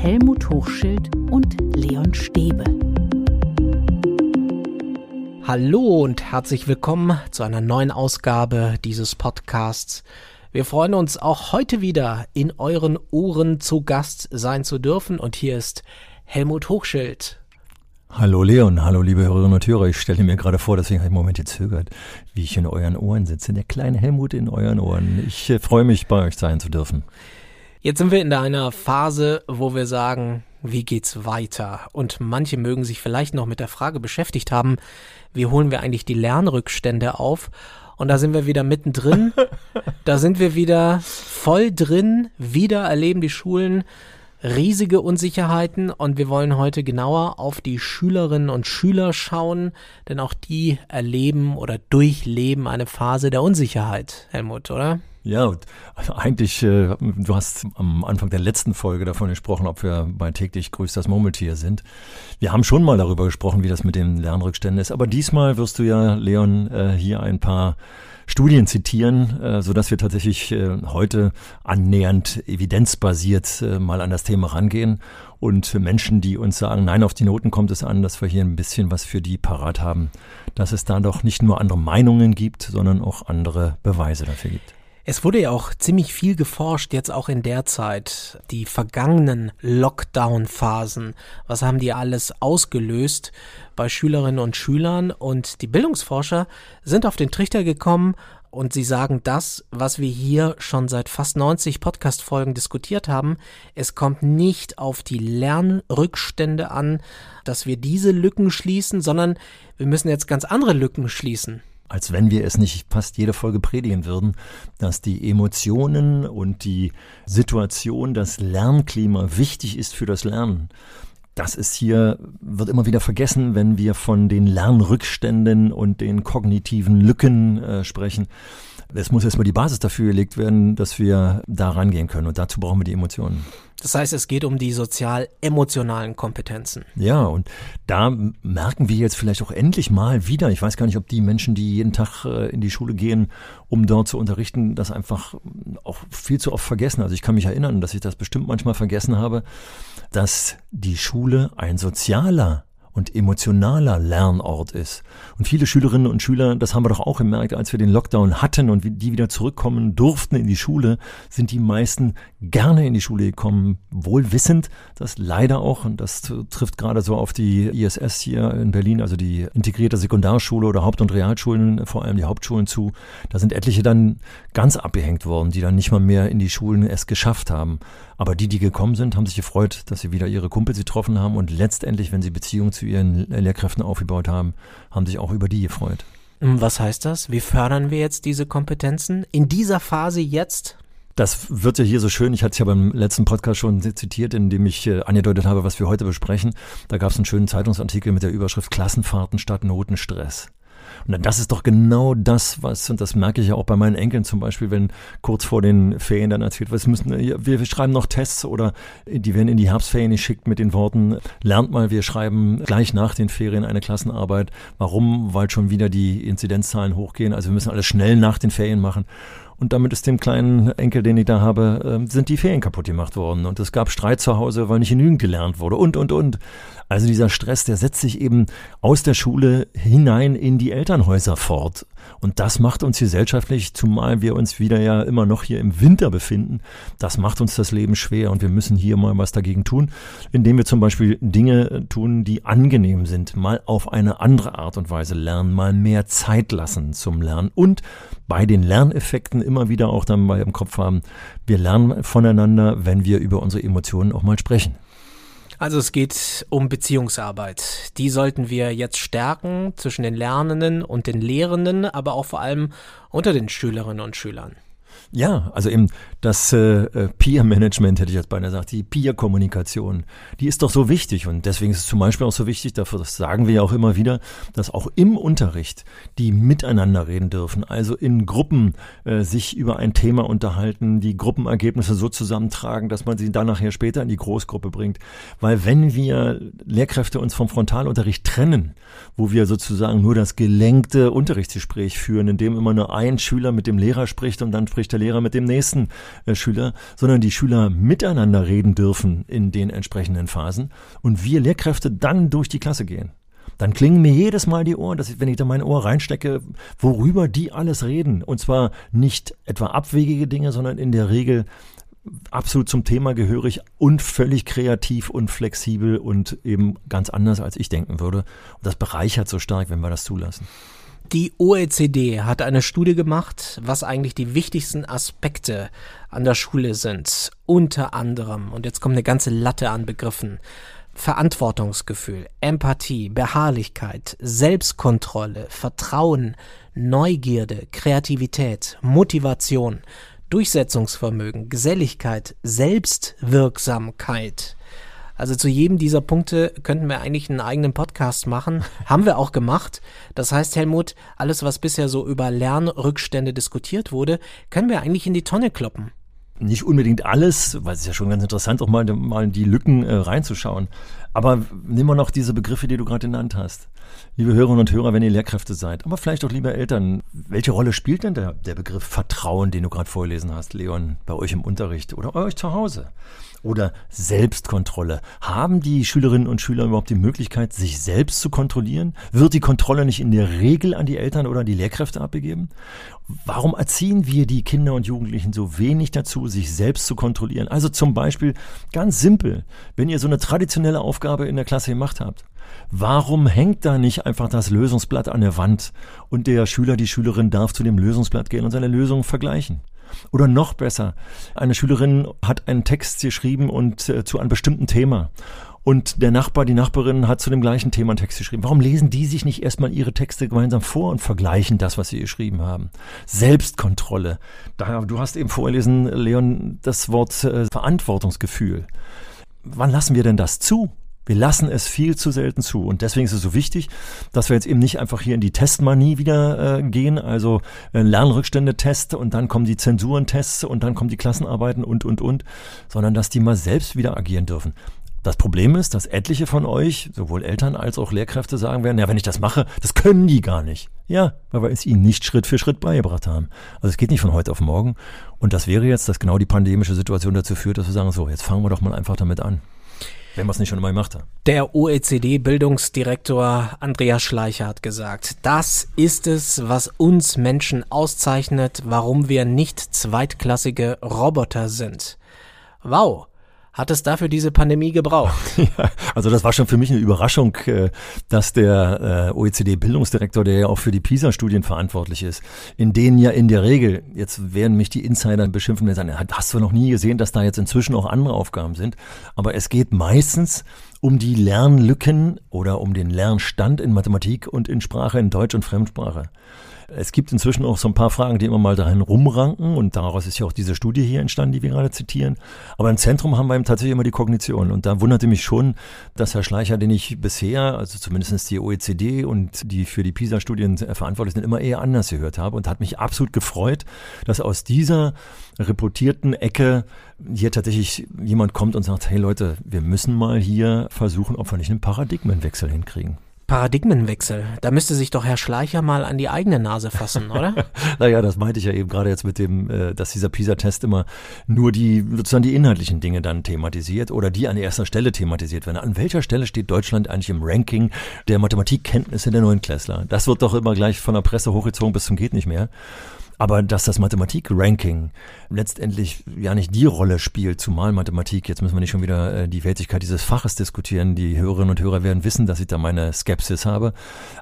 Helmut Hochschild und Leon Stäbe. Hallo und herzlich willkommen zu einer neuen Ausgabe dieses Podcasts. Wir freuen uns auch heute wieder in euren Ohren zu Gast sein zu dürfen und hier ist Helmut Hochschild. Hallo Leon, hallo liebe Hörerinnen und Hörer. Ich stelle mir gerade vor, deswegen habe ich einen Moment gezögert, wie ich in euren Ohren sitze. Der kleine Helmut in euren Ohren. Ich äh, freue mich, bei euch sein zu dürfen. Jetzt sind wir in einer Phase, wo wir sagen, wie geht's weiter? Und manche mögen sich vielleicht noch mit der Frage beschäftigt haben, wie holen wir eigentlich die Lernrückstände auf? Und da sind wir wieder mittendrin. da sind wir wieder voll drin. Wieder erleben die Schulen riesige Unsicherheiten und wir wollen heute genauer auf die Schülerinnen und Schüler schauen, denn auch die erleben oder durchleben eine Phase der Unsicherheit, Helmut, oder? Ja, also eigentlich, äh, du hast am Anfang der letzten Folge davon gesprochen, ob wir bei täglich grüßt das Murmeltier sind. Wir haben schon mal darüber gesprochen, wie das mit den Lernrückständen ist, aber diesmal wirst du ja, Leon, äh, hier ein paar Studien zitieren, äh, so dass wir tatsächlich äh, heute annähernd evidenzbasiert mal an das Thema rangehen und für Menschen, die uns sagen, nein, auf die Noten kommt es an, dass wir hier ein bisschen was für die parat haben, dass es da doch nicht nur andere Meinungen gibt, sondern auch andere Beweise dafür gibt. Es wurde ja auch ziemlich viel geforscht, jetzt auch in der Zeit. Die vergangenen Lockdown-Phasen. Was haben die alles ausgelöst bei Schülerinnen und Schülern? Und die Bildungsforscher sind auf den Trichter gekommen und sie sagen das, was wir hier schon seit fast 90 Podcast-Folgen diskutiert haben. Es kommt nicht auf die Lernrückstände an, dass wir diese Lücken schließen, sondern wir müssen jetzt ganz andere Lücken schließen als wenn wir es nicht fast jede Folge predigen würden, dass die Emotionen und die Situation, das Lernklima wichtig ist für das Lernen. Das ist hier, wird immer wieder vergessen, wenn wir von den Lernrückständen und den kognitiven Lücken äh, sprechen. Es muss erstmal die Basis dafür gelegt werden, dass wir da rangehen können. Und dazu brauchen wir die Emotionen. Das heißt, es geht um die sozial-emotionalen Kompetenzen. Ja, und da merken wir jetzt vielleicht auch endlich mal wieder, ich weiß gar nicht, ob die Menschen, die jeden Tag äh, in die Schule gehen, um dort zu unterrichten, das einfach auch viel zu oft vergessen. Also ich kann mich erinnern, dass ich das bestimmt manchmal vergessen habe, dass die Schule ein sozialer und emotionaler Lernort ist. Und viele Schülerinnen und Schüler, das haben wir doch auch gemerkt, als wir den Lockdown hatten und die wieder zurückkommen durften in die Schule, sind die meisten gerne in die Schule gekommen, wohl wissend, dass leider auch, und das trifft gerade so auf die ISS hier in Berlin, also die integrierte Sekundarschule oder Haupt- und Realschulen, vor allem die Hauptschulen zu, da sind etliche dann ganz abgehängt worden, die dann nicht mal mehr in die Schulen es geschafft haben. Aber die, die gekommen sind, haben sich gefreut, dass sie wieder ihre Kumpels getroffen haben und letztendlich, wenn sie Beziehungen zu ihren Lehrkräften aufgebaut haben, haben sich auch über die gefreut. Hm, was heißt das? Wie fördern wir jetzt diese Kompetenzen in dieser Phase jetzt? Das wird ja hier so schön. Ich hatte es ja beim letzten Podcast schon zitiert, in dem ich äh, angedeutet habe, was wir heute besprechen. Da gab es einen schönen Zeitungsartikel mit der Überschrift Klassenfahrten statt Notenstress. Und das ist doch genau das, was, und das merke ich ja auch bei meinen Enkeln zum Beispiel, wenn kurz vor den Ferien dann erzählt wird, müssen, wir schreiben noch Tests oder die werden in die Herbstferien geschickt mit den Worten, lernt mal, wir schreiben gleich nach den Ferien eine Klassenarbeit. Warum? Weil schon wieder die Inzidenzzahlen hochgehen. Also wir müssen alles schnell nach den Ferien machen. Und damit ist dem kleinen Enkel, den ich da habe, ähm, sind die Ferien kaputt gemacht worden. Und es gab Streit zu Hause, weil nicht genügend gelernt wurde und, und, und. Also dieser Stress, der setzt sich eben aus der Schule hinein in die Elternhäuser fort. Und das macht uns gesellschaftlich, zumal wir uns wieder ja immer noch hier im Winter befinden, das macht uns das Leben schwer und wir müssen hier mal was dagegen tun, indem wir zum Beispiel Dinge tun, die angenehm sind, mal auf eine andere Art und Weise lernen, mal mehr Zeit lassen zum Lernen und bei den Lerneffekten immer wieder auch dann mal im Kopf haben, wir lernen voneinander, wenn wir über unsere Emotionen auch mal sprechen. Also es geht um Beziehungsarbeit. Die sollten wir jetzt stärken zwischen den Lernenden und den Lehrenden, aber auch vor allem unter den Schülerinnen und Schülern. Ja, also eben das äh, äh, Peer-Management, hätte ich jetzt beinahe gesagt, die Peer-Kommunikation, die ist doch so wichtig und deswegen ist es zum Beispiel auch so wichtig, dafür das sagen wir ja auch immer wieder, dass auch im Unterricht die miteinander reden dürfen, also in Gruppen äh, sich über ein Thema unterhalten, die Gruppenergebnisse so zusammentragen, dass man sie dann nachher später in die Großgruppe bringt. Weil wenn wir Lehrkräfte uns vom Frontalunterricht trennen, wo wir sozusagen nur das gelenkte Unterrichtsgespräch führen, in dem immer nur ein Schüler mit dem Lehrer spricht und dann spricht der der Lehrer mit dem nächsten äh, Schüler, sondern die Schüler miteinander reden dürfen in den entsprechenden Phasen und wir Lehrkräfte dann durch die Klasse gehen dann klingen mir jedes Mal die Ohren, dass ich, wenn ich da mein Ohr reinstecke, worüber die alles reden. Und zwar nicht etwa abwegige Dinge, sondern in der Regel absolut zum Thema gehörig und völlig kreativ und flexibel und eben ganz anders, als ich denken würde. Und das bereichert so stark, wenn wir das zulassen. Die OECD hat eine Studie gemacht, was eigentlich die wichtigsten Aspekte an der Schule sind. Unter anderem, und jetzt kommt eine ganze Latte an Begriffen, Verantwortungsgefühl, Empathie, Beharrlichkeit, Selbstkontrolle, Vertrauen, Neugierde, Kreativität, Motivation, Durchsetzungsvermögen, Geselligkeit, Selbstwirksamkeit. Also zu jedem dieser Punkte könnten wir eigentlich einen eigenen Podcast machen. Haben wir auch gemacht. Das heißt, Helmut, alles, was bisher so über Lernrückstände diskutiert wurde, können wir eigentlich in die Tonne kloppen. Nicht unbedingt alles, weil es ist ja schon ganz interessant, auch mal, mal in die Lücken äh, reinzuschauen. Aber nehmen wir noch diese Begriffe, die du gerade genannt hast. Liebe Hörerinnen und Hörer, wenn ihr Lehrkräfte seid, aber vielleicht auch liebe Eltern, welche Rolle spielt denn der, der Begriff Vertrauen, den du gerade vorgelesen hast, Leon, bei euch im Unterricht oder euch zu Hause? Oder Selbstkontrolle. Haben die Schülerinnen und Schüler überhaupt die Möglichkeit, sich selbst zu kontrollieren? Wird die Kontrolle nicht in der Regel an die Eltern oder die Lehrkräfte abgegeben? Warum erziehen wir die Kinder und Jugendlichen so wenig dazu, sich selbst zu kontrollieren? Also zum Beispiel ganz simpel, wenn ihr so eine traditionelle Aufgabe in der Klasse gemacht habt. Warum hängt da nicht einfach das Lösungsblatt an der Wand und der Schüler, die Schülerin darf zu dem Lösungsblatt gehen und seine Lösung vergleichen? Oder noch besser, eine Schülerin hat einen Text geschrieben und äh, zu einem bestimmten Thema. Und der Nachbar, die Nachbarin hat zu dem gleichen Thema einen Text geschrieben. Warum lesen die sich nicht erstmal ihre Texte gemeinsam vor und vergleichen das, was sie geschrieben haben? Selbstkontrolle. Daher, du hast eben vorgelesen, Leon, das Wort äh, Verantwortungsgefühl. Wann lassen wir denn das zu? Wir lassen es viel zu selten zu. Und deswegen ist es so wichtig, dass wir jetzt eben nicht einfach hier in die Testmanie wieder äh, gehen, also äh, Lernrückstände-Test und dann kommen die Zensurentests und dann kommen die Klassenarbeiten und, und, und, sondern dass die mal selbst wieder agieren dürfen. Das Problem ist, dass etliche von euch, sowohl Eltern als auch Lehrkräfte, sagen werden, ja, wenn ich das mache, das können die gar nicht. Ja, weil wir es ihnen nicht Schritt für Schritt beigebracht haben. Also es geht nicht von heute auf morgen. Und das wäre jetzt, dass genau die pandemische Situation dazu führt, dass wir sagen, so, jetzt fangen wir doch mal einfach damit an. Wenn man es nicht schon immer gemacht hat. Der OECD-Bildungsdirektor Andreas Schleicher hat gesagt, das ist es, was uns Menschen auszeichnet, warum wir nicht zweitklassige Roboter sind. Wow, hat es dafür diese Pandemie gebraucht? Ja, also das war schon für mich eine Überraschung, äh, dass der äh, OECD-Bildungsdirektor, der ja auch für die PISA-Studien verantwortlich ist, in denen ja in der Regel, jetzt werden mich die Insider beschimpfen und sagen, hast du noch nie gesehen, dass da jetzt inzwischen auch andere Aufgaben sind. Aber es geht meistens um die Lernlücken oder um den Lernstand in Mathematik und in Sprache, in Deutsch und Fremdsprache. Es gibt inzwischen auch so ein paar Fragen, die immer mal dahin rumranken und daraus ist ja auch diese Studie hier entstanden, die wir gerade zitieren. Aber im Zentrum haben wir eben tatsächlich immer die Kognition und da wunderte mich schon, dass Herr Schleicher, den ich bisher, also zumindest die OECD und die für die PISA-Studien verantwortlich sind, immer eher anders gehört habe und hat mich absolut gefreut, dass aus dieser reputierten Ecke hier tatsächlich jemand kommt und sagt, hey Leute, wir müssen mal hier versuchen, ob wir nicht einen Paradigmenwechsel hinkriegen. Paradigmenwechsel. Da müsste sich doch Herr Schleicher mal an die eigene Nase fassen, oder? naja, das meinte ich ja eben gerade jetzt mit dem, äh, dass dieser PISA-Test immer nur die, sozusagen die inhaltlichen Dinge dann thematisiert oder die an erster Stelle thematisiert werden. An welcher Stelle steht Deutschland eigentlich im Ranking der Mathematikkenntnisse der Neunklässler? Das wird doch immer gleich von der Presse hochgezogen bis zum geht nicht mehr. Aber dass das Mathematik-Ranking letztendlich ja nicht die Rolle spielt, zumal Mathematik, jetzt müssen wir nicht schon wieder äh, die Wertigkeit dieses Faches diskutieren. Die Hörerinnen und Hörer werden wissen, dass ich da meine Skepsis habe.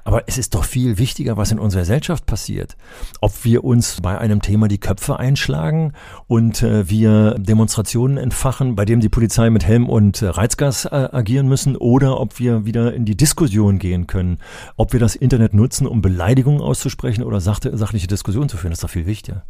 Aber es ist doch viel wichtiger, was in unserer Gesellschaft passiert. Ob wir uns bei einem Thema die Köpfe einschlagen und äh, wir Demonstrationen entfachen, bei dem die Polizei mit Helm und äh, Reizgas agieren müssen, oder ob wir wieder in die Diskussion gehen können, ob wir das Internet nutzen, um Beleidigungen auszusprechen oder sachliche Diskussionen zu führen. Das doch viel wichtiger.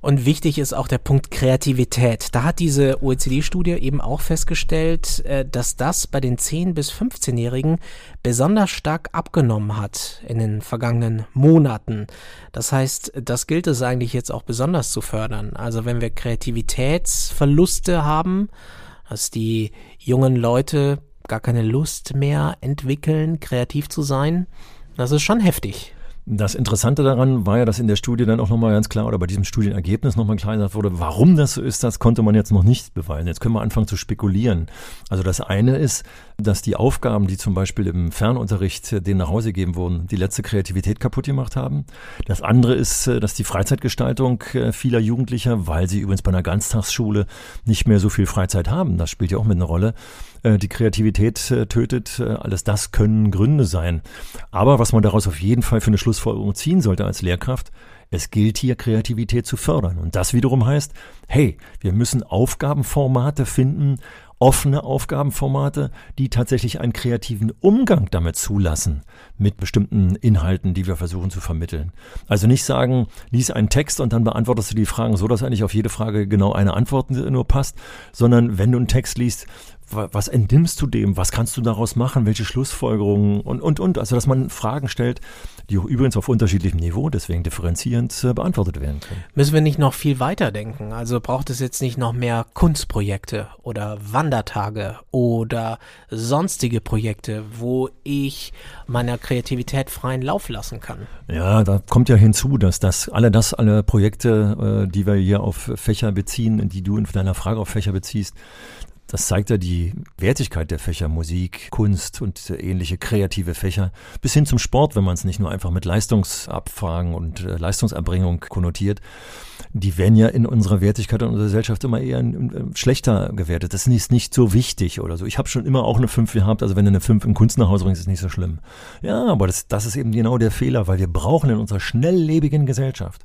Und wichtig ist auch der Punkt Kreativität. Da hat diese OECD-Studie eben auch festgestellt, äh, dass das bei den 10- bis 15-Jährigen besonders stark abgenommen hat in den vergangenen Monaten. Das heißt, das gilt es eigentlich jetzt auch besonders zu fördern. Also wenn wir Kreativitätsverluste haben, dass die jungen Leute gar keine Lust mehr entwickeln, kreativ zu sein, das ist schon heftig. Das Interessante daran war ja, dass in der Studie dann auch nochmal ganz klar oder bei diesem Studienergebnis nochmal klar gesagt wurde, warum das so ist, das konnte man jetzt noch nicht beweisen. Jetzt können wir anfangen zu spekulieren. Also das eine ist, dass die Aufgaben, die zum Beispiel im Fernunterricht denen nach Hause gegeben wurden, die letzte Kreativität kaputt gemacht haben. Das andere ist, dass die Freizeitgestaltung äh, vieler Jugendlicher, weil sie übrigens bei einer Ganztagsschule nicht mehr so viel Freizeit haben, das spielt ja auch mit einer Rolle, die Kreativität äh, tötet. Alles das können Gründe sein. Aber was man daraus auf jeden Fall für eine Schlussfolgerung ziehen sollte als Lehrkraft, es gilt hier Kreativität zu fördern. Und das wiederum heißt, hey, wir müssen Aufgabenformate finden, offene Aufgabenformate, die tatsächlich einen kreativen Umgang damit zulassen, mit bestimmten Inhalten, die wir versuchen zu vermitteln. Also nicht sagen, lies einen Text und dann beantwortest du die Fragen so, dass eigentlich auf jede Frage genau eine Antwort nur passt, sondern wenn du einen Text liest, was entnimmst du dem? Was kannst du daraus machen? Welche Schlussfolgerungen? Und, und, und. Also, dass man Fragen stellt, die auch übrigens auf unterschiedlichem Niveau, deswegen differenzierend äh, beantwortet werden können. Müssen wir nicht noch viel weiter denken? Also braucht es jetzt nicht noch mehr Kunstprojekte oder Wandertage oder sonstige Projekte, wo ich meiner Kreativität freien Lauf lassen kann? Ja, da kommt ja hinzu, dass das alle das, alle Projekte, äh, die wir hier auf Fächer beziehen, die du in deiner Frage auf Fächer beziehst, das zeigt ja die Wertigkeit der Fächer Musik, Kunst und ähnliche kreative Fächer bis hin zum Sport, wenn man es nicht nur einfach mit Leistungsabfragen und äh, Leistungserbringung konnotiert. Die werden ja in unserer Wertigkeit in unserer Gesellschaft immer eher schlechter gewertet. Das ist nicht so wichtig oder so. Ich habe schon immer auch eine 5 gehabt, also wenn du eine 5 in Kunst nach Hause bringst, ist nicht so schlimm. Ja, aber das, das ist eben genau der Fehler, weil wir brauchen in unserer schnelllebigen Gesellschaft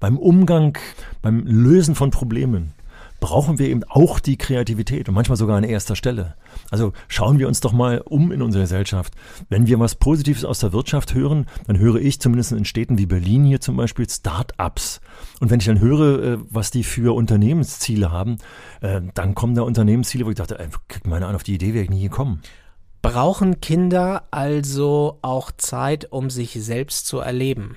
beim Umgang, beim Lösen von Problemen brauchen wir eben auch die Kreativität und manchmal sogar an erster Stelle. Also schauen wir uns doch mal um in unserer Gesellschaft. Wenn wir was Positives aus der Wirtschaft hören, dann höre ich zumindest in Städten wie Berlin hier zum Beispiel Start-ups. Und wenn ich dann höre, äh, was die für Unternehmensziele haben, äh, dann kommen da Unternehmensziele, wo ich dachte, ey, guck mal an, auf die Idee wäre ich nie gekommen. Brauchen Kinder also auch Zeit, um sich selbst zu erleben?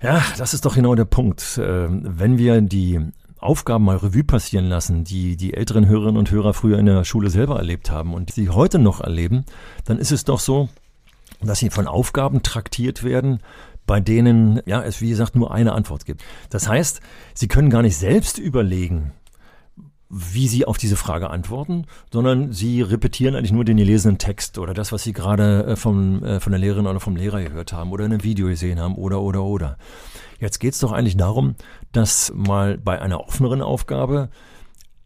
Ja, das ist doch genau der Punkt. Ähm, wenn wir die Aufgaben mal Revue passieren lassen, die die älteren Hörerinnen und Hörer früher in der Schule selber erlebt haben und sie heute noch erleben, dann ist es doch so, dass sie von Aufgaben traktiert werden, bei denen ja es wie gesagt nur eine Antwort gibt. Das heißt, sie können gar nicht selbst überlegen, wie sie auf diese Frage antworten, sondern sie repetieren eigentlich nur den gelesenen Text oder das, was sie gerade äh, vom, äh, von der Lehrerin oder vom Lehrer gehört haben oder in einem Video gesehen haben oder oder oder. Jetzt geht es doch eigentlich darum, dass mal bei einer offeneren Aufgabe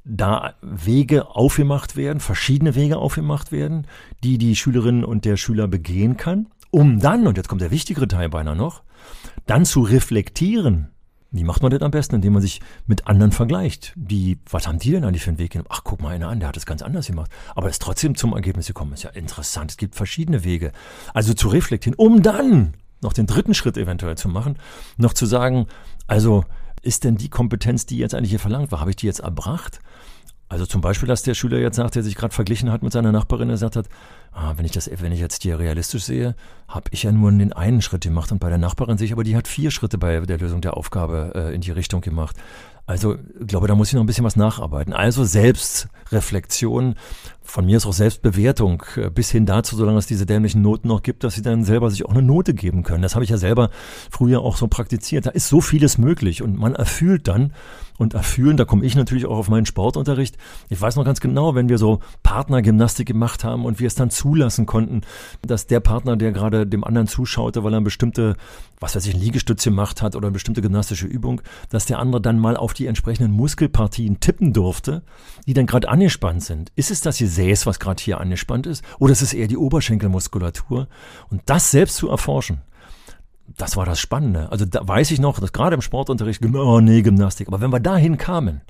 da Wege aufgemacht werden, verschiedene Wege aufgemacht werden, die die Schülerin und der Schüler begehen kann, um dann, und jetzt kommt der wichtigere Teil beinahe noch, dann zu reflektieren. Wie macht man das am besten? Indem man sich mit anderen vergleicht. Die, was haben die denn eigentlich für einen Weg genommen? Ach, guck mal einer an, der hat es ganz anders gemacht. Aber ist trotzdem zum Ergebnis gekommen. Ist ja interessant. Es gibt verschiedene Wege. Also zu reflektieren, um dann noch den dritten Schritt eventuell zu machen, noch zu sagen, also ist denn die Kompetenz, die jetzt eigentlich hier verlangt war, habe ich die jetzt erbracht? Also zum Beispiel, dass der Schüler jetzt sagt, der sich gerade verglichen hat mit seiner Nachbarin, der gesagt hat, ah, wenn ich das, wenn ich jetzt hier realistisch sehe, habe ich ja nur den einen Schritt gemacht und bei der Nachbarin sehe ich, aber die hat vier Schritte bei der Lösung der Aufgabe äh, in die Richtung gemacht. Also ich glaube, da muss ich noch ein bisschen was nacharbeiten. Also Selbstreflexion, von mir ist auch Selbstbewertung, äh, bis hin dazu, solange es diese dämlichen Noten noch gibt, dass sie dann selber sich auch eine Note geben können. Das habe ich ja selber früher auch so praktiziert. Da ist so vieles möglich und man erfüllt dann und erfüllen, da komme ich natürlich auch auf meinen Sportunterricht. Ich weiß noch ganz genau, wenn wir so Partnergymnastik gemacht haben und wir es dann zulassen konnten, dass der Partner, der gerade dem anderen zuschaute, weil er eine bestimmte, was weiß ich, Liegestütze gemacht hat oder eine bestimmte gymnastische Übung, dass der andere dann mal auf die entsprechenden Muskelpartien tippen durfte, die dann gerade angespannt sind. Ist es das Gesäß, was gerade hier angespannt ist, oder ist es eher die Oberschenkelmuskulatur? Und das selbst zu erforschen, das war das Spannende. Also da weiß ich noch, dass gerade im Sportunterricht, oh nee, Gymnastik. Aber wenn wir dahin kamen,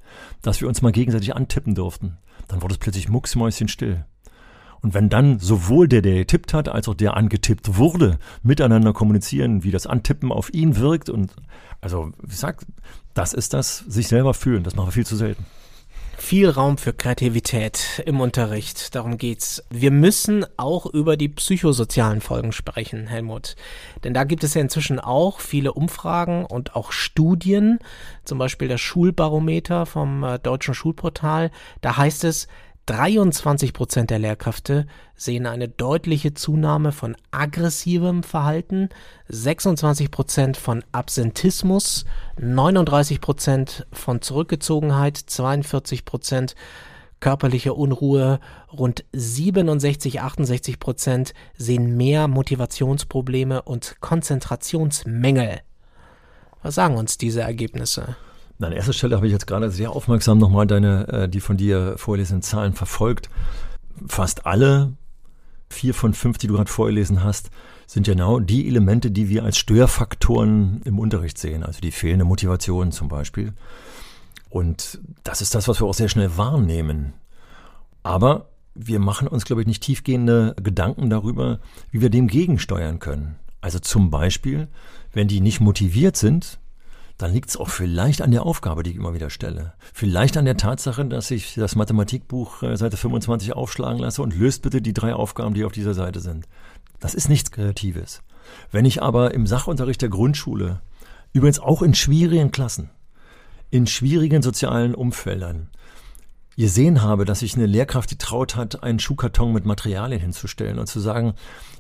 dass wir uns mal gegenseitig antippen durften, dann wurde es plötzlich mucksmäuschenstill. Und wenn dann sowohl der, der getippt hat, als auch der angetippt wurde, miteinander kommunizieren, wie das Antippen auf ihn wirkt und also, wie gesagt, das ist das sich selber fühlen. Das machen wir viel zu selten viel Raum für Kreativität im Unterricht. Darum geht's. Wir müssen auch über die psychosozialen Folgen sprechen, Helmut. Denn da gibt es ja inzwischen auch viele Umfragen und auch Studien, zum Beispiel das Schulbarometer vom äh, Deutschen Schulportal. Da heißt es, 23 Prozent der Lehrkräfte sehen eine deutliche Zunahme von aggressivem Verhalten, 26 Prozent von Absentismus, 39 Prozent von Zurückgezogenheit, 42 Prozent körperliche Unruhe, rund 67, 68 Prozent sehen mehr Motivationsprobleme und Konzentrationsmängel. Was sagen uns diese Ergebnisse? An erster Stelle habe ich jetzt gerade sehr aufmerksam nochmal deine, äh, die von dir vorlesenden Zahlen verfolgt. Fast alle, vier von fünf, die du gerade vorgelesen hast, sind genau die Elemente, die wir als Störfaktoren im Unterricht sehen. Also die fehlende Motivation zum Beispiel. Und das ist das, was wir auch sehr schnell wahrnehmen. Aber wir machen uns, glaube ich, nicht tiefgehende Gedanken darüber, wie wir dem gegensteuern können. Also zum Beispiel, wenn die nicht motiviert sind, dann liegt es auch vielleicht an der Aufgabe, die ich immer wieder stelle. Vielleicht an der Tatsache, dass ich das Mathematikbuch äh, Seite 25 aufschlagen lasse und löst bitte die drei Aufgaben, die auf dieser Seite sind. Das ist nichts Kreatives. Wenn ich aber im Sachunterricht der Grundschule, übrigens auch in schwierigen Klassen, in schwierigen sozialen Umfeldern, gesehen habe, dass sich eine Lehrkraft getraut hat, einen Schuhkarton mit Materialien hinzustellen und zu sagen,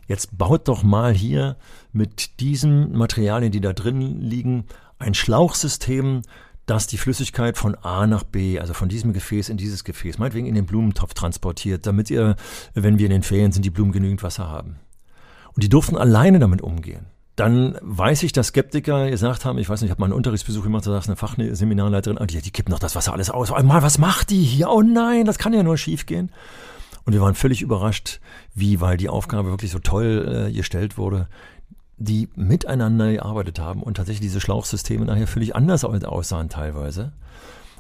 jetzt baut doch mal hier mit diesen Materialien, die da drin liegen, ein Schlauchsystem, das die Flüssigkeit von A nach B, also von diesem Gefäß in dieses Gefäß, meinetwegen in den Blumentopf transportiert, damit ihr, wenn wir in den Ferien sind, die Blumen genügend Wasser haben. Und die durften alleine damit umgehen. Dann weiß ich, dass Skeptiker gesagt haben, ich weiß nicht, ich habe mal einen Unterrichtsbesuch gemacht, da sagt eine Fachseminarleiterin, oh, die, die kippen doch das Wasser alles aus. Mal, was macht die hier? Oh nein, das kann ja nur schief gehen. Und wir waren völlig überrascht, wie, weil die Aufgabe wirklich so toll äh, gestellt wurde, die miteinander gearbeitet haben und tatsächlich diese Schlauchsysteme nachher völlig anders aussahen teilweise.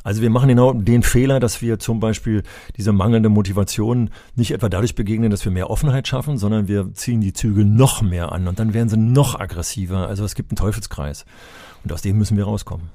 Also wir machen genau den Fehler, dass wir zum Beispiel diese mangelnde Motivation nicht etwa dadurch begegnen, dass wir mehr Offenheit schaffen, sondern wir ziehen die Zügel noch mehr an und dann werden sie noch aggressiver. Also es gibt einen Teufelskreis. Und aus dem müssen wir rauskommen.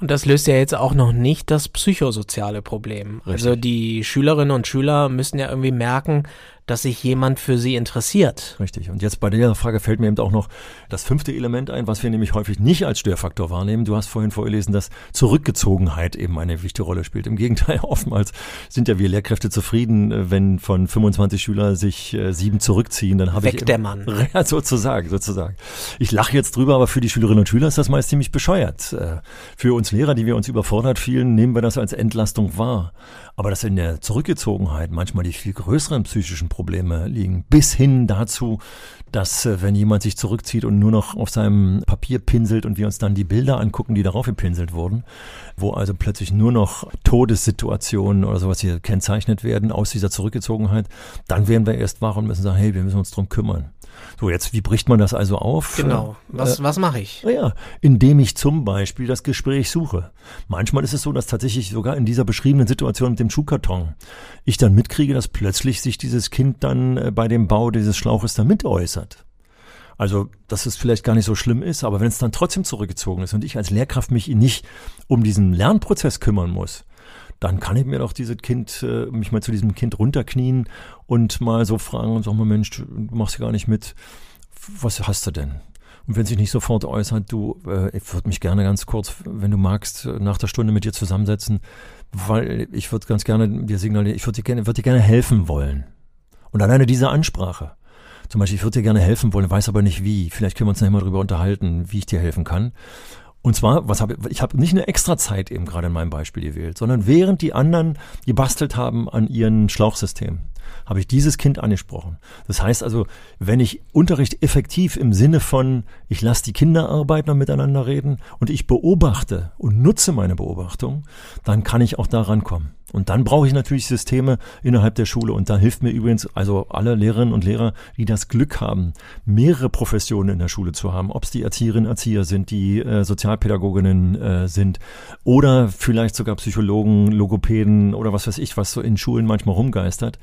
Und das löst ja jetzt auch noch nicht das psychosoziale Problem. Also Richtig. Also die Schülerinnen und Schüler müssen ja irgendwie merken, dass sich jemand für sie interessiert. Richtig. Und jetzt bei der Frage fällt mir eben auch noch das fünfte Element ein, was wir nämlich häufig nicht als Störfaktor wahrnehmen. Du hast vorhin vorgelesen, dass Zurückgezogenheit eben eine wichtige Rolle spielt. Im Gegenteil, oftmals sind ja wir Lehrkräfte zufrieden, wenn von 25 Schülern sich äh, sieben zurückziehen, dann habe ich Wegdämmern. Ja, sozusagen, sozusagen. Ich lache jetzt drüber, aber für die Schülerinnen und Schüler ist das meist ziemlich bescheuert. Äh, für uns Lehrer, die wir uns überfordert fühlen, nehmen wir das als Entlastung wahr. Aber dass in der Zurückgezogenheit manchmal die viel größeren psychischen Probleme liegen, bis hin dazu, dass äh, wenn jemand sich zurückzieht und nur noch auf seinem Papier pinselt und wir uns dann die Bilder angucken, die darauf gepinselt wurden, wo also plötzlich nur noch Todessituationen oder sowas hier kennzeichnet werden aus dieser Zurückgezogenheit, dann werden wir erst wach und müssen sagen, hey, wir müssen uns drum kümmern. So, jetzt, wie bricht man das also auf? Genau. Was, äh, was mache ich? Ja, indem ich zum Beispiel das Gespräch suche. Manchmal ist es so, dass tatsächlich sogar in dieser beschriebenen Situation mit dem Schuhkarton ich dann mitkriege, dass plötzlich sich dieses Kind dann äh, bei dem Bau dieses Schlauches da mit äußert. Also, dass es vielleicht gar nicht so schlimm ist, aber wenn es dann trotzdem zurückgezogen ist und ich als Lehrkraft mich nicht um diesen Lernprozess kümmern muss, dann kann ich mir doch dieses Kind, äh, mich mal zu diesem Kind runterknien und mal so fragen und sagen, Mensch, du machst ja gar nicht mit. Was hast du denn? Und wenn sich nicht sofort äußert, du, äh, ich würde mich gerne ganz kurz, wenn du magst, nach der Stunde mit dir zusammensetzen, weil ich würde ganz gerne dir signalisieren, ich würde dir würde dir gerne helfen wollen. Und alleine diese Ansprache. Zum Beispiel, ich würde dir gerne helfen wollen, weiß aber nicht wie. Vielleicht können wir uns noch mal drüber unterhalten, wie ich dir helfen kann. Und zwar, was habe ich habe nicht eine extra Zeit eben gerade in meinem Beispiel gewählt, sondern während die anderen gebastelt haben an ihren Schlauchsystemen, habe ich dieses Kind angesprochen. Das heißt also, wenn ich Unterricht effektiv im Sinne von, ich lasse die Kinderarbeiter miteinander reden und ich beobachte und nutze meine Beobachtung, dann kann ich auch da rankommen. Und dann brauche ich natürlich Systeme innerhalb der Schule. Und da hilft mir übrigens also alle Lehrerinnen und Lehrer, die das Glück haben, mehrere Professionen in der Schule zu haben, ob es die Erzieherinnen, Erzieher sind, die äh, Sozialpädagoginnen äh, sind oder vielleicht sogar Psychologen, Logopäden oder was weiß ich, was so in Schulen manchmal rumgeistert.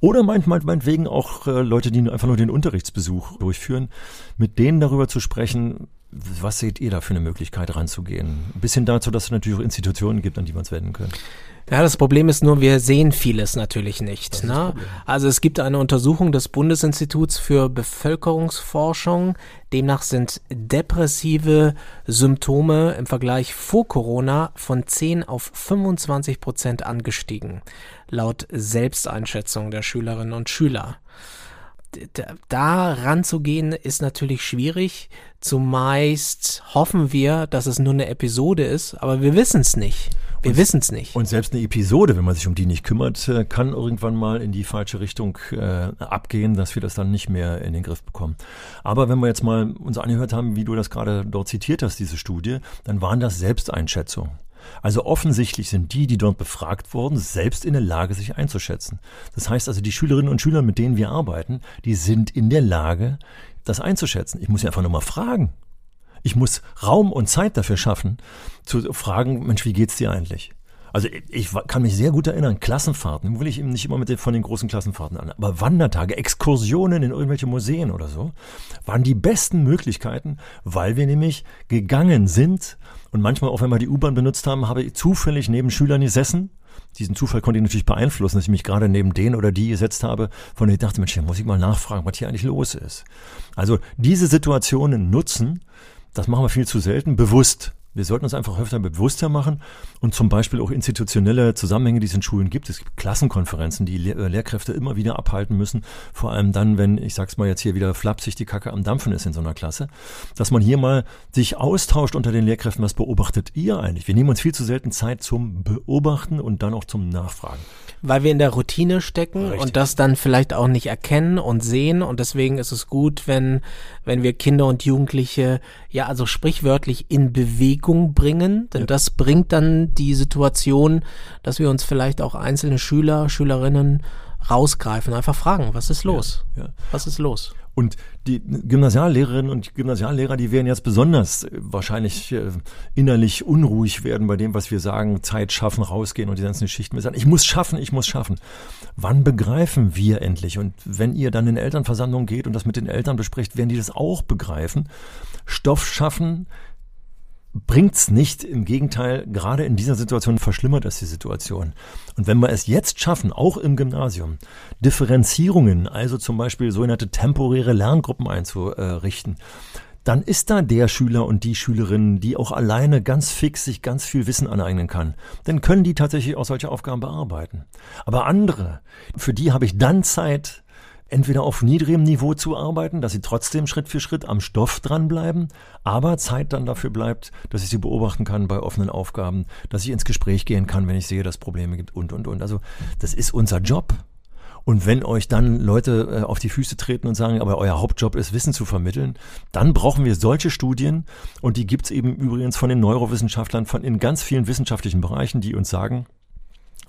Oder manchmal meinetwegen auch äh, Leute, die einfach nur den Unterrichtsbesuch durchführen, mit denen darüber zu sprechen, Was seht ihr da für eine Möglichkeit ranzugehen? Bis hin dazu, dass es natürlich auch Institutionen gibt, an die man es wenden könnte. Ja, das Problem ist nur, wir sehen vieles natürlich nicht. Ne? Also es gibt eine Untersuchung des Bundesinstituts für Bevölkerungsforschung. Demnach sind depressive Symptome im Vergleich vor Corona von 10 auf 25 Prozent angestiegen, laut Selbsteinschätzung der Schülerinnen und Schüler da ranzugehen ist natürlich schwierig. Zumeist hoffen wir, dass es nur eine Episode ist, aber wir wissen es nicht. Wir wissen es nicht. Und selbst eine Episode, wenn man sich um die nicht kümmert, äh, kann irgendwann mal in die falsche Richtung äh, abgehen, dass wir das dann nicht mehr in den Griff bekommen. Aber wenn wir jetzt mal uns angehört haben, wie du das gerade dort zitiert hast, diese Studie, dann waren das Selbsteinschätzungen. Also offensichtlich sind die, die dort befragt wurden, selbst in der Lage, sich einzuschätzen. Das heißt also, die Schülerinnen und Schüler, mit denen wir arbeiten, die sind in der Lage, das einzuschätzen. Ich muss sie einfach nur mal fragen. Ich muss Raum und Zeit dafür schaffen, zu fragen, Mensch, wie geht's dir eigentlich? Also ich kann mich sehr gut erinnern, Klassenfahrten, will ich eben nicht immer mit den, von den großen Klassenfahrten an, aber Wandertage, Exkursionen in irgendwelche Museen oder so, waren die besten Möglichkeiten, weil wir nämlich gegangen sind und manchmal auch, wenn wir die U-Bahn benutzt haben, habe ich zufällig neben Schülern gesessen. Diesen Zufall konnte ich natürlich beeinflussen, dass ich mich gerade neben den oder die gesetzt habe, von denen ich dachte, Mensch, hier muss ich mal nachfragen, was hier eigentlich los ist. Also diese Situationen nutzen, das machen wir viel zu selten, bewusst. Wir sollten uns einfach öfter bewusster machen und zum Beispiel auch institutionelle Zusammenhänge, die es in Schulen gibt. Es gibt Klassenkonferenzen, die Lehr äh, Lehrkräfte immer wieder abhalten müssen. Vor allem dann, wenn, ich sag's mal jetzt hier wieder flapsig, die Kacke am Dampfen ist in so einer Klasse. Dass man hier mal sich austauscht unter den Lehrkräften. Was beobachtet ihr eigentlich? Wir nehmen uns viel zu selten Zeit zum Beobachten und dann auch zum Nachfragen weil wir in der Routine stecken Richtig. und das dann vielleicht auch nicht erkennen und sehen und deswegen ist es gut, wenn wenn wir Kinder und Jugendliche ja also sprichwörtlich in Bewegung bringen, denn ja. das bringt dann die Situation, dass wir uns vielleicht auch einzelne Schüler, Schülerinnen rausgreifen, einfach fragen, was ist los? Ja, ja. Was ist los? Und die Gymnasiallehrerinnen und Gymnasiallehrer, die werden jetzt besonders äh, wahrscheinlich äh, innerlich unruhig werden bei dem, was wir sagen, Zeit schaffen, rausgehen und die ganzen Geschichten. Wir sagen, ich muss schaffen, ich muss schaffen. Wann begreifen wir endlich? Und wenn ihr dann in Elternversammlungen geht und das mit den Eltern besprecht, werden die das auch begreifen. Stoff schaffen bringt's nicht. Im Gegenteil, gerade in dieser Situation verschlimmert es die Situation. Und wenn wir es jetzt schaffen, auch im Gymnasium, Differenzierungen, also zum Beispiel sogenannte temporäre Lerngruppen einzurichten, dann ist da der Schüler und die Schülerin, die auch alleine ganz fix sich ganz viel Wissen aneignen kann. Dann können die tatsächlich auch solche Aufgaben bearbeiten. Aber andere, für die habe ich dann Zeit, entweder auf niedrigem Niveau zu arbeiten, dass sie trotzdem Schritt für Schritt am Stoff dranbleiben, aber Zeit dann dafür bleibt, dass ich sie beobachten kann bei offenen Aufgaben, dass ich ins Gespräch gehen kann, wenn ich sehe, dass es Probleme gibt und, und, und. Also das ist unser Job. Und wenn euch dann Leute äh, auf die Füße treten und sagen, aber euer Hauptjob ist, Wissen zu vermitteln, dann brauchen wir solche Studien. Und die gibt's eben übrigens von den Neurowissenschaftlern von in ganz vielen wissenschaftlichen Bereichen, die uns sagen,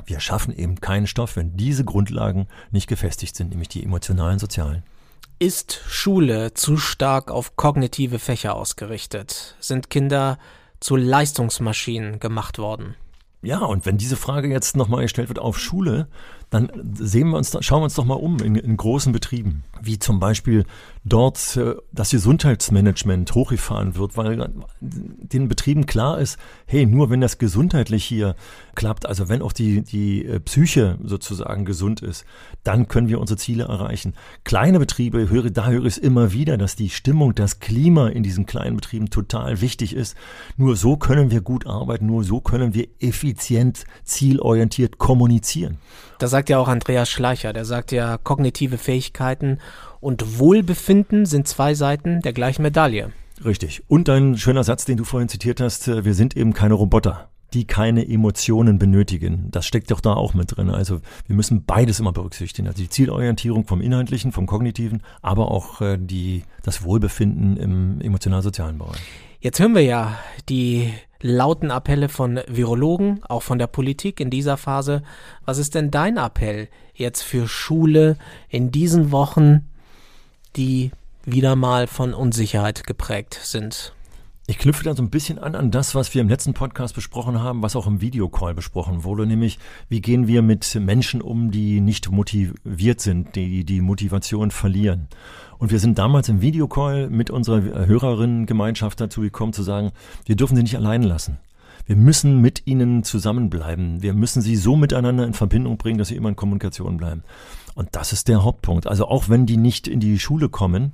wir schaffen eben keinen Stoff, wenn diese Grundlagen nicht gefestigt sind, nämlich die emotionalen, sozialen. Ist Schule zu stark auf kognitive Fächer ausgerichtet? Sind Kinder zu Leistungsmaschinen gemacht worden? Ja, und wenn diese Frage jetzt nochmal gestellt wird auf Schule, dann sehen wir uns, schauen wir uns doch mal um in, in großen Betrieben, wie zum Beispiel dort äh, das Gesundheitsmanagement hochgefahren wird, weil den Betrieben klar ist, hey, nur wenn das gesundheitlich hier klappt, also wenn auch die, die äh, Psyche sozusagen gesund ist, dann können wir unsere Ziele erreichen. Kleine Betriebe, höre, da höre ich es immer wieder, dass die Stimmung, das Klima in diesen kleinen Betrieben total wichtig ist. Nur so können wir gut arbeiten, nur so können wir effizient, zielorientiert kommunizieren. Das sagt ja auch Andreas Schleicher, der sagt ja, kognitive Fähigkeiten und Wohlbefinden sind zwei Seiten der gleichen Medaille. Richtig. Und ein schöner Satz, den du vorhin zitiert hast, äh, wir sind eben keine Roboter, die keine Emotionen benötigen. Das steckt doch da auch mit drin. Also wir müssen beides immer berücksichtigen. Also die Zielorientierung vom Inhaltlichen, vom Kognitiven, aber auch äh, die, das Wohlbefinden im emotional-sozialen Bereich. Jetzt hören wir ja die lauten Appelle von Virologen, auch von der Politik in dieser Phase. Was ist denn dein Appell jetzt für Schule in diesen Wochen, die wieder mal von Unsicherheit geprägt sind? Ich knüpfe da so ein bisschen an an das, was wir im letzten Podcast besprochen haben, was auch im Videocall besprochen wurde, nämlich wie gehen wir mit Menschen um, die nicht motiviert sind, die die Motivation verlieren. Und wir sind damals im Videocall mit unserer Hörerinnengemeinschaft dazu gekommen zu sagen, wir dürfen sie nicht allein lassen. Wir müssen mit ihnen zusammenbleiben. Wir müssen sie so miteinander in Verbindung bringen, dass sie immer in Kommunikation bleiben. Und das ist der Hauptpunkt. Also auch wenn die nicht in die Schule kommen,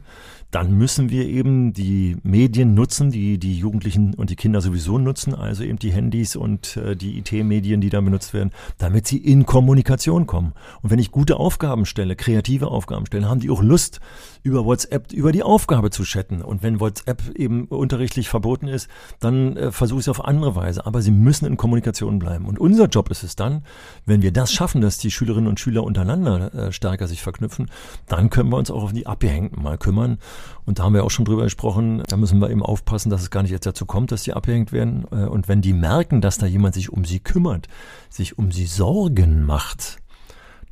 dann müssen wir eben die Medien nutzen, die die Jugendlichen und die Kinder sowieso nutzen, also eben die Handys und äh, die IT-Medien, die da benutzt werden, damit sie in Kommunikation kommen. Und wenn ich gute Aufgaben stelle, kreative Aufgaben stelle, haben die auch Lust, über WhatsApp über die Aufgabe zu chatten. Und wenn WhatsApp eben unterrichtlich verboten ist, dann äh, versuche ich es auf andere Weise. Aber sie müssen in Kommunikation bleiben. Und unser Job ist es dann, wenn wir das schaffen, dass die Schülerinnen und Schüler untereinander äh, stärker sich verknüpfen, dann können wir uns auch auf die Abgehängten mal kümmern. Und da haben wir auch schon drüber gesprochen, da müssen wir eben aufpassen, dass es gar nicht jetzt dazu kommt, dass die abgehängt werden. Äh, und wenn die merken, dass da jemand sich um sie kümmert, sich um sie Sorgen macht,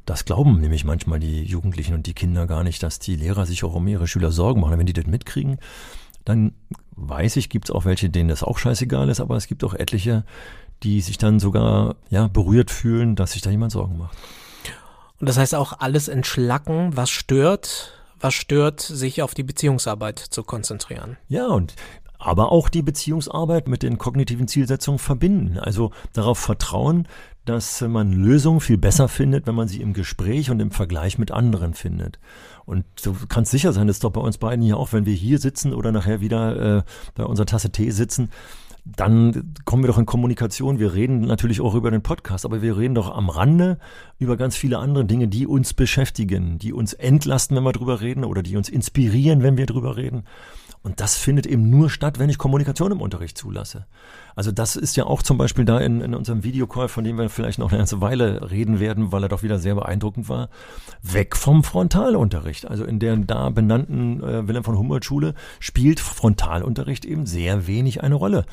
das glauben nämlich manchmal die Jugendlichen und die Kinder gar nicht, dass die Lehrer sich auch um ihre Schüler Sorgen machen. Wenn die das mitkriegen, dann weiß ich, gibt es auch welche, denen das auch scheißegal ist, aber es gibt auch etliche, die sich dann sogar ja, berührt fühlen, dass sich da jemand Sorgen macht. Und das heißt auch alles entschlacken, was stört, was stört, sich auf die Beziehungsarbeit zu konzentrieren. Ja, und aber auch die Beziehungsarbeit mit den kognitiven Zielsetzungen verbinden. Also darauf vertrauen, dass man Lösungen viel besser findet, wenn man sie im Gespräch und im Vergleich mit anderen findet. Und du kannst sicher sein, das ist doch bei uns beiden hier auch, wenn wir hier sitzen oder nachher wieder äh, bei unserer Tasse Tee sitzen, dann kommen wir doch in Kommunikation. Wir reden natürlich auch über den Podcast, aber wir reden doch am Rande über ganz viele andere Dinge, die uns beschäftigen, die uns entlasten, wenn wir drüber reden oder die uns inspirieren, wenn wir drüber reden. Und das findet eben nur statt, wenn ich Kommunikation im Unterricht zulasse. Also das ist ja auch zum Beispiel da in, in unserem Videocall, von dem wir vielleicht noch eine ganze Weile reden werden, weil er doch wieder sehr beeindruckend war, weg vom Frontalunterricht. Also in der da benannten äh, Wilhelm von Humboldt Schule spielt Frontalunterricht eben sehr wenig eine Rolle.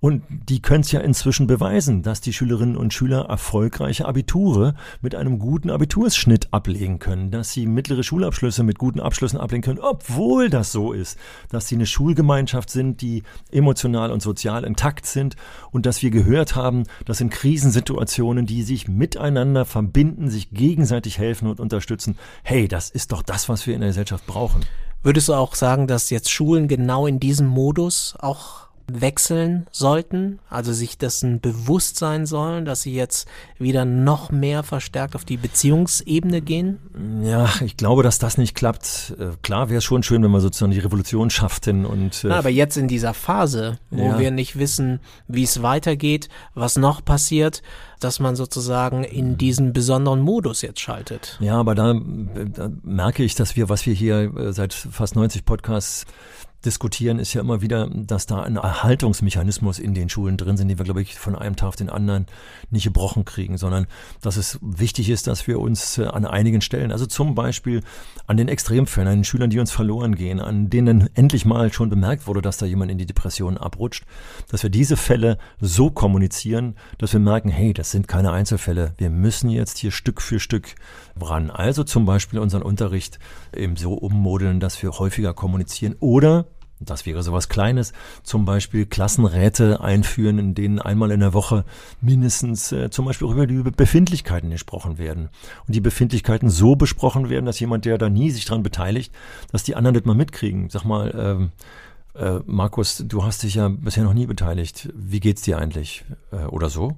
Und die können es ja inzwischen beweisen, dass die Schülerinnen und Schüler erfolgreiche Abiture mit einem guten Abitursschnitt ablegen können, dass sie mittlere Schulabschlüsse mit guten Abschlüssen ablegen können, obwohl das so ist, dass sie eine Schulgemeinschaft sind, die emotional und sozial intakt sind und dass wir gehört haben, dass in Krisensituationen, die sich miteinander verbinden, sich gegenseitig helfen und unterstützen, hey, das ist doch das, was wir in der Gesellschaft brauchen. Würdest du auch sagen, dass jetzt Schulen genau in diesem Modus auch wechseln sollten, also sich dessen bewusst sein sollen, dass sie jetzt wieder noch mehr verstärkt auf die Beziehungsebene gehen? Ja, ich glaube, dass das nicht klappt. Äh, klar wäre es schon schön, wenn wir sozusagen die Revolution schafften und. Äh, Na, aber jetzt in dieser Phase, wo ja. wir nicht wissen, wie es weitergeht, was noch passiert, dass man sozusagen in diesen besonderen Modus jetzt schaltet. Ja, aber da, da merke ich, dass wir, was wir hier äh, seit fast 90 Podcasts diskutieren, ist ja immer wieder, dass da ein Erhaltungsmechanismus in den Schulen drin sind, den wir, glaube ich, von einem Tag auf den anderen nicht gebrochen kriegen, sondern dass es wichtig ist, dass wir uns äh, an einigen Stellen, also zum Beispiel an den Extremfällen, an den Schülern, die uns verloren gehen, an denen endlich mal schon bemerkt wurde, dass da jemand in die Depression abrutscht, dass wir diese Fälle so kommunizieren, dass wir merken, hey, das sind keine Einzelfälle, wir müssen jetzt hier Stück für Stück ran. Also zum Beispiel unseren Unterricht eben so ummodeln, dass wir häufiger kommunizieren oder das wäre sowas Kleines, zum Beispiel Klassenräte einführen, in denen einmal in der Woche mindestens äh, zum Beispiel über die Befindlichkeiten gesprochen werden. Und die Befindlichkeiten so besprochen werden, dass jemand, der da nie sich dran beteiligt, dass die anderen das mal mitkriegen. Sag mal, ähm, äh, Markus, du hast dich ja bisher noch nie beteiligt. Wie geht's dir eigentlich? Äh, oder so?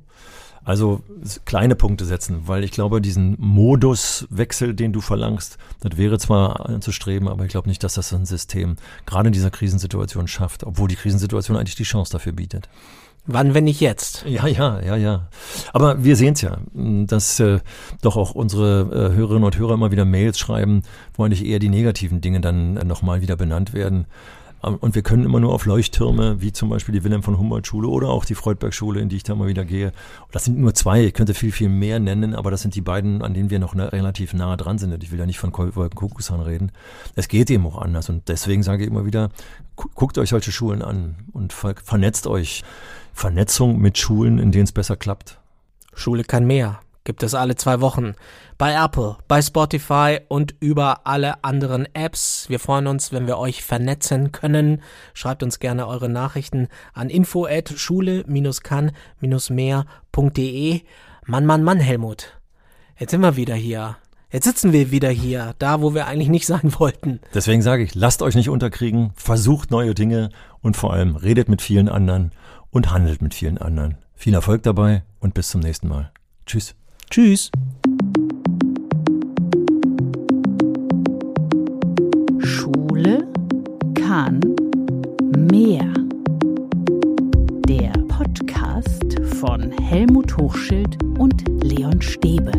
Also kleine Punkte setzen, weil ich glaube, diesen Moduswechsel, den du verlangst, das wäre zwar anzustreben, aber ich glaube nicht, dass das ein System gerade in dieser Krisensituation schafft, obwohl die Krisensituation eigentlich die Chance dafür bietet. Wann, wenn nicht jetzt? Ja, ja, ja, ja. Aber wir sehen es ja, dass äh, doch auch unsere äh, Hörerinnen und Hörer immer wieder Mails schreiben, wo eigentlich eher die negativen Dinge dann äh, nochmal wieder benannt werden. Ähm, und wir können immer nur auf Leuchttürme, wie zum Beispiel die Wilhelm von Humboldt Schule oder auch die Freudberg Schule, in die ich da mal wieder gehe. Das sind nur zwei, ich könnte viel, viel mehr nennen, aber das sind die beiden, an denen wir noch relativ nahe dran sind. Und ich will ja nicht von Kuckuckshahn reden. Es geht eben auch anders. Und deswegen sage ich immer wieder, guckt euch solche Schulen an und vernetzt euch. Vernetzung mit Schulen, in denen es besser klappt. Schule kann mehr gibt es alle zwei Wochen. Bei Apple, bei Spotify und über alle anderen Apps. Wir freuen uns, wenn wir euch vernetzen können. Schreibt uns gerne eure Nachrichten an info at schule-kann-mehr.de. Mann, Mann, Mann, Helmut. Jetzt sind wir wieder hier. Jetzt sitzen wir wieder hier, da wo wir eigentlich nicht sein wollten. Deswegen sage ich, lasst euch nicht unterkriegen, versucht neue Dinge und vor allem redet mit vielen anderen und handelt mit vielen anderen. Viel Erfolg dabei und bis zum nächsten Mal. Tschüss. Tschüss. Schule kann mehr. Der Podcast von Helmut Hochschild und Leon Stäbe.